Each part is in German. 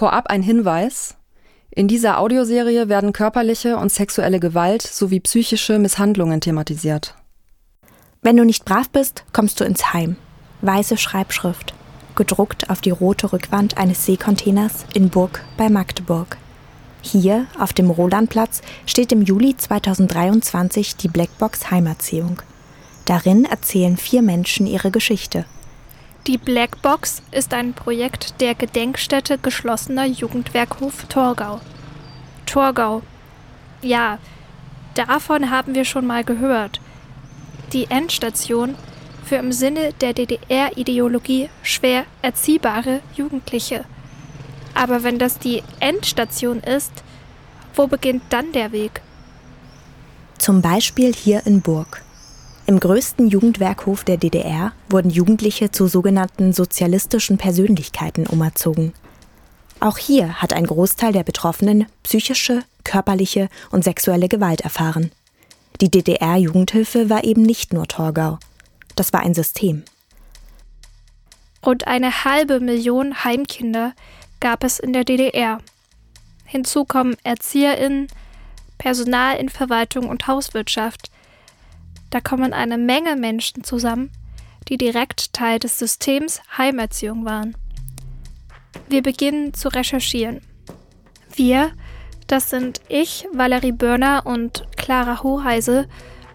Vorab ein Hinweis. In dieser Audioserie werden körperliche und sexuelle Gewalt sowie psychische Misshandlungen thematisiert. Wenn du nicht brav bist, kommst du ins Heim. Weiße Schreibschrift, gedruckt auf die rote Rückwand eines Seekontainers in Burg bei Magdeburg. Hier, auf dem Rolandplatz, steht im Juli 2023 die Blackbox Heimerziehung. Darin erzählen vier Menschen ihre Geschichte. Die Blackbox ist ein Projekt der Gedenkstätte geschlossener Jugendwerkhof Torgau. Torgau. Ja, davon haben wir schon mal gehört. Die Endstation für im Sinne der DDR-Ideologie schwer erziehbare Jugendliche. Aber wenn das die Endstation ist, wo beginnt dann der Weg? Zum Beispiel hier in Burg. Im größten Jugendwerkhof der DDR wurden Jugendliche zu sogenannten sozialistischen Persönlichkeiten umerzogen. Auch hier hat ein Großteil der Betroffenen psychische, körperliche und sexuelle Gewalt erfahren. Die DDR-Jugendhilfe war eben nicht nur Torgau. Das war ein System. Rund eine halbe Million Heimkinder gab es in der DDR. Hinzu kommen ErzieherInnen, Personal in Verwaltung und Hauswirtschaft, da kommen eine Menge Menschen zusammen, die direkt Teil des Systems Heimerziehung waren. Wir beginnen zu recherchieren. Wir, das sind ich, Valerie Börner und Clara Hoheise,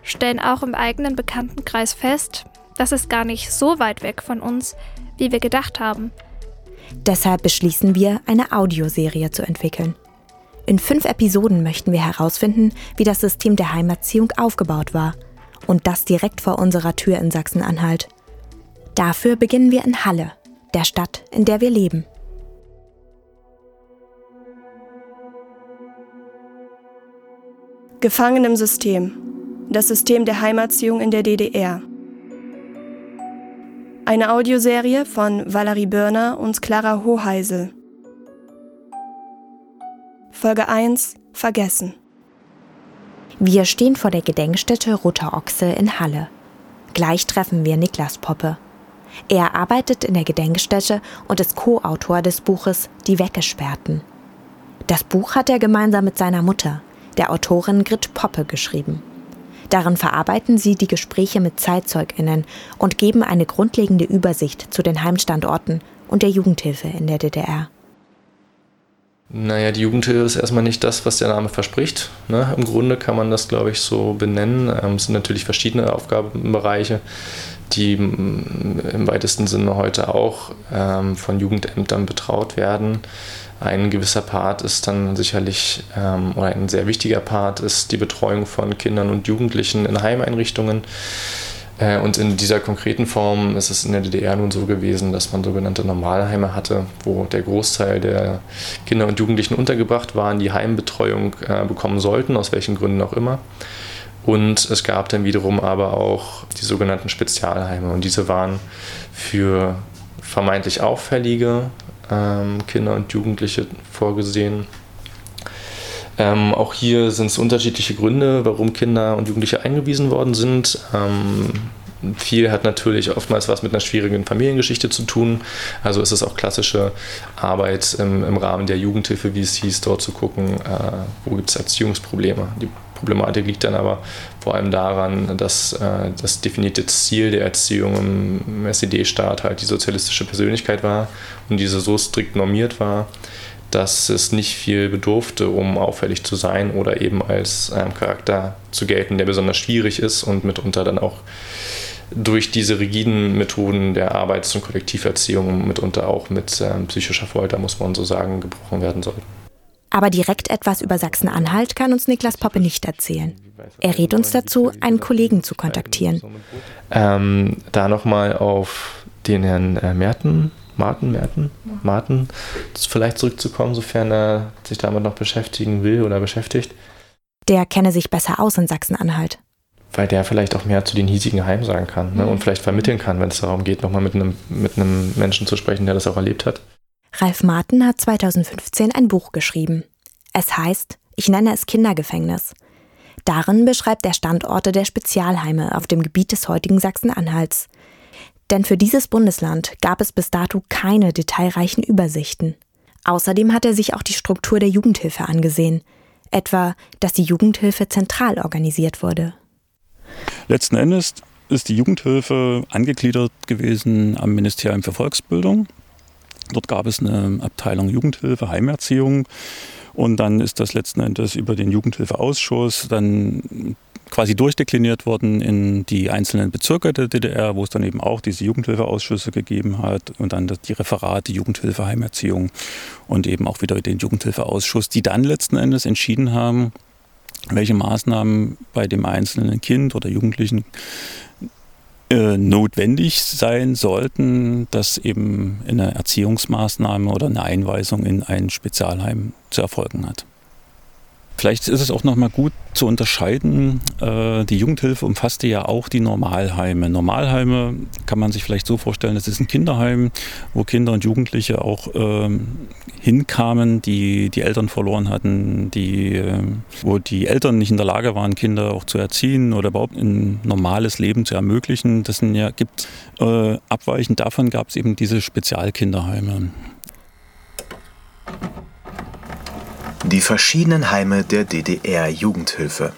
stellen auch im eigenen Bekanntenkreis fest, das ist gar nicht so weit weg von uns, wie wir gedacht haben. Deshalb beschließen wir, eine Audioserie zu entwickeln. In fünf Episoden möchten wir herausfinden, wie das System der Heimerziehung aufgebaut war – und das direkt vor unserer Tür in Sachsen-Anhalt. Dafür beginnen wir in Halle, der Stadt, in der wir leben. Gefangen im System. Das System der Heimerziehung in der DDR. Eine Audioserie von Valerie Börner und Clara Hoheisel. Folge 1 Vergessen. Wir stehen vor der Gedenkstätte Roter Ochse in Halle. Gleich treffen wir Niklas Poppe. Er arbeitet in der Gedenkstätte und ist Co-Autor des Buches Die Weggesperrten. Das Buch hat er gemeinsam mit seiner Mutter, der Autorin Grit Poppe, geschrieben. Darin verarbeiten sie die Gespräche mit ZeitzeugInnen und geben eine grundlegende Übersicht zu den Heimstandorten und der Jugendhilfe in der DDR. Naja, die Jugendhilfe ist erstmal nicht das, was der Name verspricht. Ne? Im Grunde kann man das, glaube ich, so benennen. Ähm, es sind natürlich verschiedene Aufgabenbereiche, die im weitesten Sinne heute auch ähm, von Jugendämtern betraut werden. Ein gewisser Part ist dann sicherlich, ähm, oder ein sehr wichtiger Part ist die Betreuung von Kindern und Jugendlichen in Heimeinrichtungen. Äh, und in dieser konkreten Form ist es in der DDR nun so gewesen, dass man sogenannte Normalheime hatte, wo der Großteil der Kinder und Jugendlichen untergebracht waren, die Heimbetreuung äh, bekommen sollten, aus welchen Gründen auch immer. Und es gab dann wiederum aber auch die sogenannten Spezialheime. Und diese waren für vermeintlich auffällige ähm, Kinder und Jugendliche vorgesehen ähm, auch hier sind es unterschiedliche Gründe, warum Kinder und Jugendliche eingewiesen worden sind. Ähm, viel hat natürlich oftmals was mit einer schwierigen Familiengeschichte zu tun. Also ist es auch klassische Arbeit im, im Rahmen der Jugendhilfe, wie es hieß, dort zu gucken, äh, wo gibt es Erziehungsprobleme. Die Problematik liegt dann aber vor allem daran, dass äh, das definierte Ziel der Erziehung im SED-Staat halt die sozialistische Persönlichkeit war und diese so strikt normiert war, dass es nicht viel bedurfte, um auffällig zu sein oder eben als ähm, Charakter zu gelten, der besonders schwierig ist und mitunter dann auch durch diese rigiden Methoden der Arbeits- und Kollektiverziehung mitunter auch mit ähm, psychischer Folter, muss man so sagen, gebrochen werden soll. Aber direkt etwas über Sachsen-Anhalt kann uns Niklas Poppe nicht erzählen. Er rät uns dazu, einen Kollegen zu kontaktieren. Ähm, da nochmal auf den Herrn äh, Merten Martin, Merten, Martin, vielleicht zurückzukommen, sofern er sich damit noch beschäftigen will oder beschäftigt. Der kenne sich besser aus in Sachsen-Anhalt. Weil der vielleicht auch mehr zu den hiesigen Heimen sagen kann ne? und vielleicht vermitteln kann, wenn es darum geht, nochmal mit einem, mit einem Menschen zu sprechen, der das auch erlebt hat. Ralf Martin hat 2015 ein Buch geschrieben. Es heißt, ich nenne es Kindergefängnis. Darin beschreibt er Standorte der Spezialheime auf dem Gebiet des heutigen Sachsen-Anhalts. Denn für dieses Bundesland gab es bis dato keine detailreichen Übersichten. Außerdem hat er sich auch die Struktur der Jugendhilfe angesehen, etwa, dass die Jugendhilfe zentral organisiert wurde. Letzten Endes ist die Jugendhilfe angegliedert gewesen am Ministerium für Volksbildung. Dort gab es eine Abteilung Jugendhilfe, Heimerziehung. Und dann ist das letzten Endes über den Jugendhilfeausschuss dann quasi durchdekliniert worden in die einzelnen Bezirke der DDR, wo es dann eben auch diese Jugendhilfeausschüsse gegeben hat und dann die Referate Jugendhilfe, Heimerziehung und eben auch wieder den Jugendhilfeausschuss, die dann letzten Endes entschieden haben, welche Maßnahmen bei dem einzelnen Kind oder Jugendlichen äh, notwendig sein sollten, dass eben eine Erziehungsmaßnahme oder eine Einweisung in ein Spezialheim zu erfolgen hat. Vielleicht ist es auch noch mal gut zu unterscheiden. Äh, die Jugendhilfe umfasste ja auch die Normalheime. Normalheime kann man sich vielleicht so vorstellen, das ist ein Kinderheim, wo Kinder und Jugendliche auch ähm, hinkamen, die die Eltern verloren hatten, die, äh, wo die Eltern nicht in der Lage waren, Kinder auch zu erziehen oder überhaupt ein normales Leben zu ermöglichen. Das sind ja, gibt äh, abweichend davon gab es eben diese Spezialkinderheime. Die verschiedenen Heime der DDR-Jugendhilfe.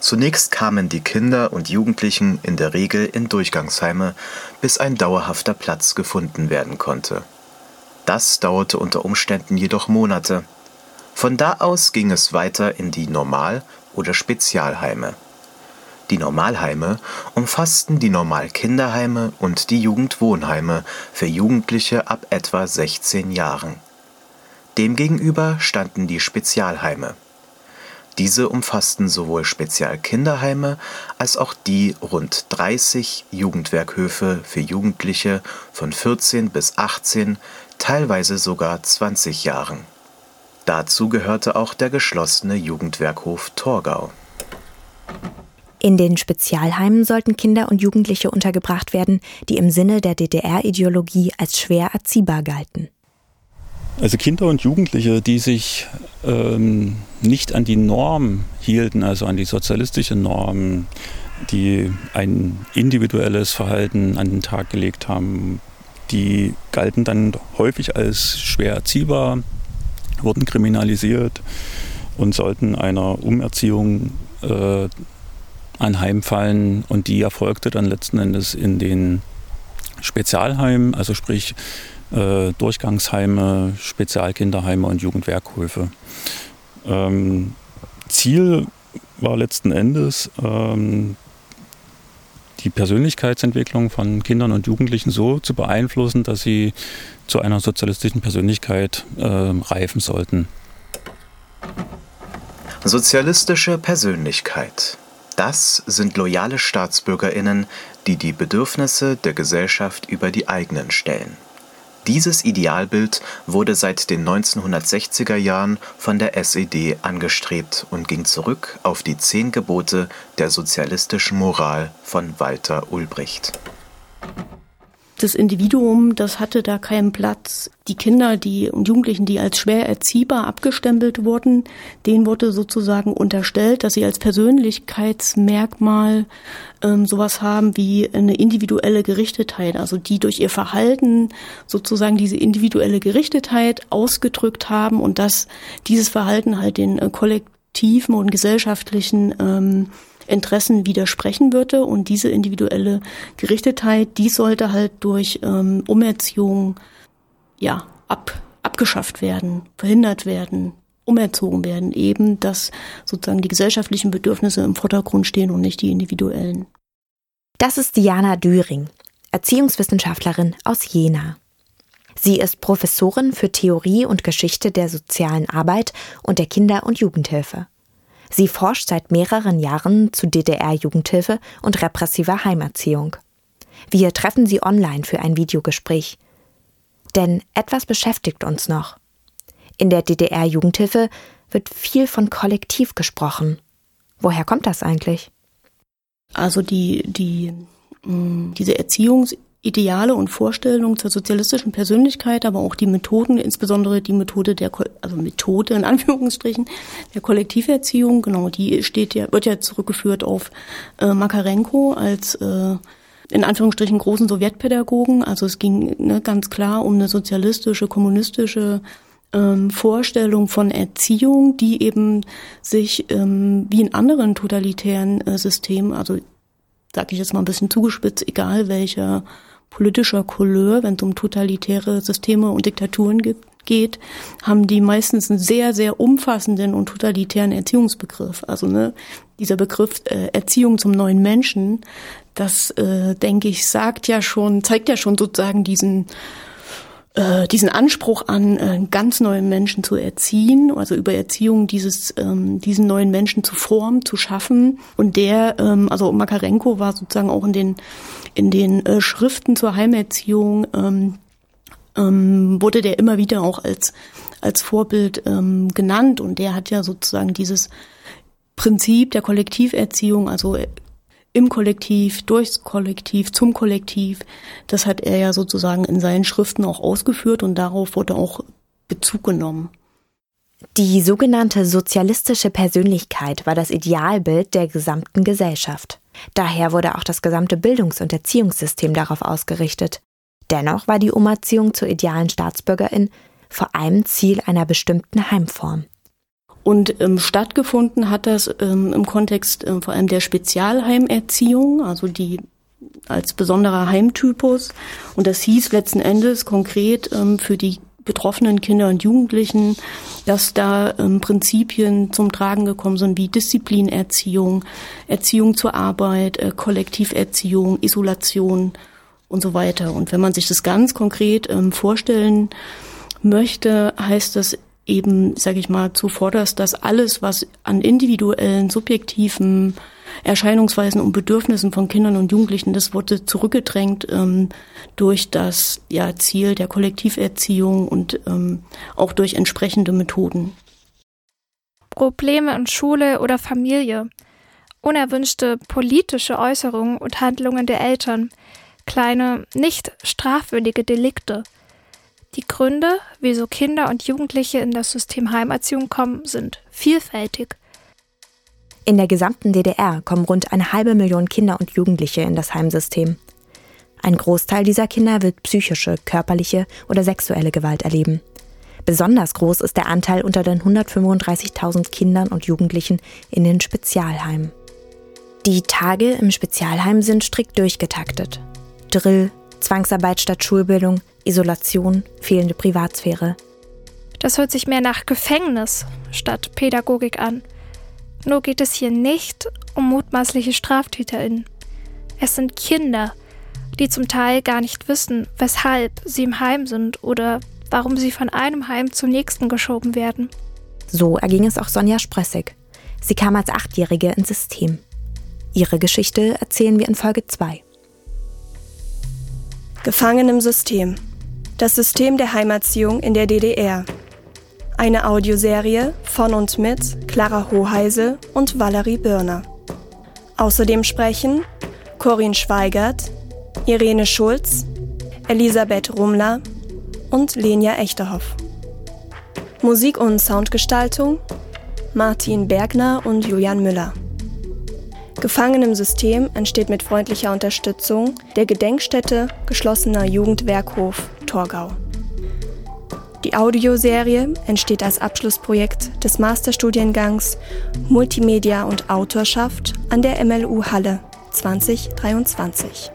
Zunächst kamen die Kinder und Jugendlichen in der Regel in Durchgangsheime, bis ein dauerhafter Platz gefunden werden konnte. Das dauerte unter Umständen jedoch Monate. Von da aus ging es weiter in die Normal- oder Spezialheime. Die Normalheime umfassten die Normalkinderheime und die Jugendwohnheime für Jugendliche ab etwa 16 Jahren Demgegenüber standen die Spezialheime. Diese umfassten sowohl Spezialkinderheime als auch die rund 30 Jugendwerkhöfe für Jugendliche von 14 bis 18, teilweise sogar 20 Jahren. Dazu gehörte auch der geschlossene Jugendwerkhof Torgau. In den Spezialheimen sollten Kinder und Jugendliche untergebracht werden, die im Sinne der DDR-Ideologie als schwer erziehbar galten. Also Kinder und Jugendliche, die sich ähm, nicht an die Norm hielten, also an die sozialistische Norm, die ein individuelles Verhalten an den Tag gelegt haben, die galten dann häufig als schwer erziehbar, wurden kriminalisiert und sollten einer Umerziehung äh, anheimfallen. Und die erfolgte dann letzten Endes in den Spezialheimen, also sprich äh, Durchgangsheime, Spezialkinderheime und Jugendwerkhöfe. Ähm, Ziel war letzten Endes, ähm, die Persönlichkeitsentwicklung von Kindern und Jugendlichen so zu beeinflussen, dass sie zu einer sozialistischen Persönlichkeit äh, reifen sollten. Sozialistische Persönlichkeit. Das sind loyale Staatsbürgerinnen, die die Bedürfnisse der Gesellschaft über die eigenen stellen. Dieses Idealbild wurde seit den 1960er Jahren von der SED angestrebt und ging zurück auf die Zehn Gebote der sozialistischen Moral von Walter Ulbricht das Individuum, das hatte da keinen Platz. Die Kinder, die und Jugendlichen, die als schwer erziehbar abgestempelt wurden, denen wurde sozusagen unterstellt, dass sie als Persönlichkeitsmerkmal ähm, sowas haben wie eine individuelle Gerichtetheit, also die durch ihr Verhalten sozusagen diese individuelle Gerichtetheit ausgedrückt haben und dass dieses Verhalten halt den äh, kollektiven und gesellschaftlichen ähm, Interessen widersprechen würde. Und diese individuelle Gerichtetheit, die sollte halt durch ähm, Umerziehung ja ab, abgeschafft werden, verhindert werden, umerzogen werden. Eben, dass sozusagen die gesellschaftlichen Bedürfnisse im Vordergrund stehen und nicht die individuellen. Das ist Diana Düring, Erziehungswissenschaftlerin aus Jena. Sie ist Professorin für Theorie und Geschichte der sozialen Arbeit und der Kinder- und Jugendhilfe. Sie forscht seit mehreren Jahren zu DDR-Jugendhilfe und repressiver Heimerziehung. Wir treffen sie online für ein Videogespräch. Denn etwas beschäftigt uns noch. In der DDR-Jugendhilfe wird viel von Kollektiv gesprochen. Woher kommt das eigentlich? Also die, die, mm, diese Erziehungs Ideale und Vorstellungen zur sozialistischen Persönlichkeit, aber auch die Methoden, insbesondere die Methode der, also Methode in Anführungsstrichen, der Kollektiverziehung, genau, die steht ja, wird ja zurückgeführt auf äh, Makarenko als äh, in Anführungsstrichen großen Sowjetpädagogen. Also es ging ne, ganz klar um eine sozialistische, kommunistische ähm, Vorstellung von Erziehung, die eben sich ähm, wie in anderen totalitären äh, Systemen, also sage ich jetzt mal ein bisschen zugespitzt, egal welcher politischer Couleur, wenn es um totalitäre Systeme und Diktaturen geht, haben die meistens einen sehr, sehr umfassenden und totalitären Erziehungsbegriff. Also ne, dieser Begriff äh, Erziehung zum neuen Menschen, das äh, denke ich, sagt ja schon, zeigt ja schon sozusagen diesen äh, diesen Anspruch an, äh, ganz neue Menschen zu erziehen, also über Erziehung dieses, ähm, diesen neuen Menschen zu formen, zu schaffen. Und der, ähm, also Makarenko war sozusagen auch in den, in den äh, Schriften zur Heimerziehung, ähm, ähm, wurde der immer wieder auch als, als Vorbild ähm, genannt. Und der hat ja sozusagen dieses Prinzip der Kollektiverziehung, also im Kollektiv, durchs Kollektiv, zum Kollektiv. Das hat er ja sozusagen in seinen Schriften auch ausgeführt und darauf wurde auch Bezug genommen. Die sogenannte sozialistische Persönlichkeit war das Idealbild der gesamten Gesellschaft. Daher wurde auch das gesamte Bildungs- und Erziehungssystem darauf ausgerichtet. Dennoch war die Umerziehung zur idealen Staatsbürgerin vor allem Ziel einer bestimmten Heimform. Und ähm, stattgefunden hat das ähm, im Kontext äh, vor allem der Spezialheimerziehung, also die als besonderer Heimtypus. Und das hieß letzten Endes konkret ähm, für die betroffenen Kinder und Jugendlichen, dass da ähm, Prinzipien zum Tragen gekommen sind wie Disziplinerziehung, Erziehung zur Arbeit, äh, Kollektiverziehung, Isolation und so weiter. Und wenn man sich das ganz konkret ähm, vorstellen möchte, heißt das eben, sage ich mal, zuvorderst, dass alles, was an individuellen, subjektiven Erscheinungsweisen und Bedürfnissen von Kindern und Jugendlichen, das wurde zurückgedrängt ähm, durch das ja, Ziel der Kollektiverziehung und ähm, auch durch entsprechende Methoden. Probleme in Schule oder Familie, unerwünschte politische Äußerungen und Handlungen der Eltern, kleine, nicht strafwürdige Delikte – die Gründe, wieso Kinder und Jugendliche in das System Heimerziehung kommen, sind vielfältig. In der gesamten DDR kommen rund eine halbe Million Kinder und Jugendliche in das Heimsystem. Ein Großteil dieser Kinder wird psychische, körperliche oder sexuelle Gewalt erleben. Besonders groß ist der Anteil unter den 135.000 Kindern und Jugendlichen in den Spezialheimen. Die Tage im Spezialheim sind strikt durchgetaktet. Drill, Zwangsarbeit statt Schulbildung, Isolation, fehlende Privatsphäre. Das hört sich mehr nach Gefängnis statt Pädagogik an. Nur geht es hier nicht um mutmaßliche StraftäterInnen. Es sind Kinder, die zum Teil gar nicht wissen, weshalb sie im Heim sind oder warum sie von einem Heim zum nächsten geschoben werden. So erging es auch Sonja Spressig. Sie kam als Achtjährige ins System. Ihre Geschichte erzählen wir in Folge 2. Gefangen im System. Das System der Heimerziehung in der DDR. Eine Audioserie von und mit Clara Hoheise und Valerie Birner. Außerdem sprechen Corinne Schweigert, Irene Schulz, Elisabeth Rumler und Lenia Echterhoff. Musik und Soundgestaltung Martin Bergner und Julian Müller. Gefangen im System entsteht mit freundlicher Unterstützung der Gedenkstätte Geschlossener Jugendwerkhof Torgau. Die Audioserie entsteht als Abschlussprojekt des Masterstudiengangs Multimedia und Autorschaft an der MLU Halle 2023.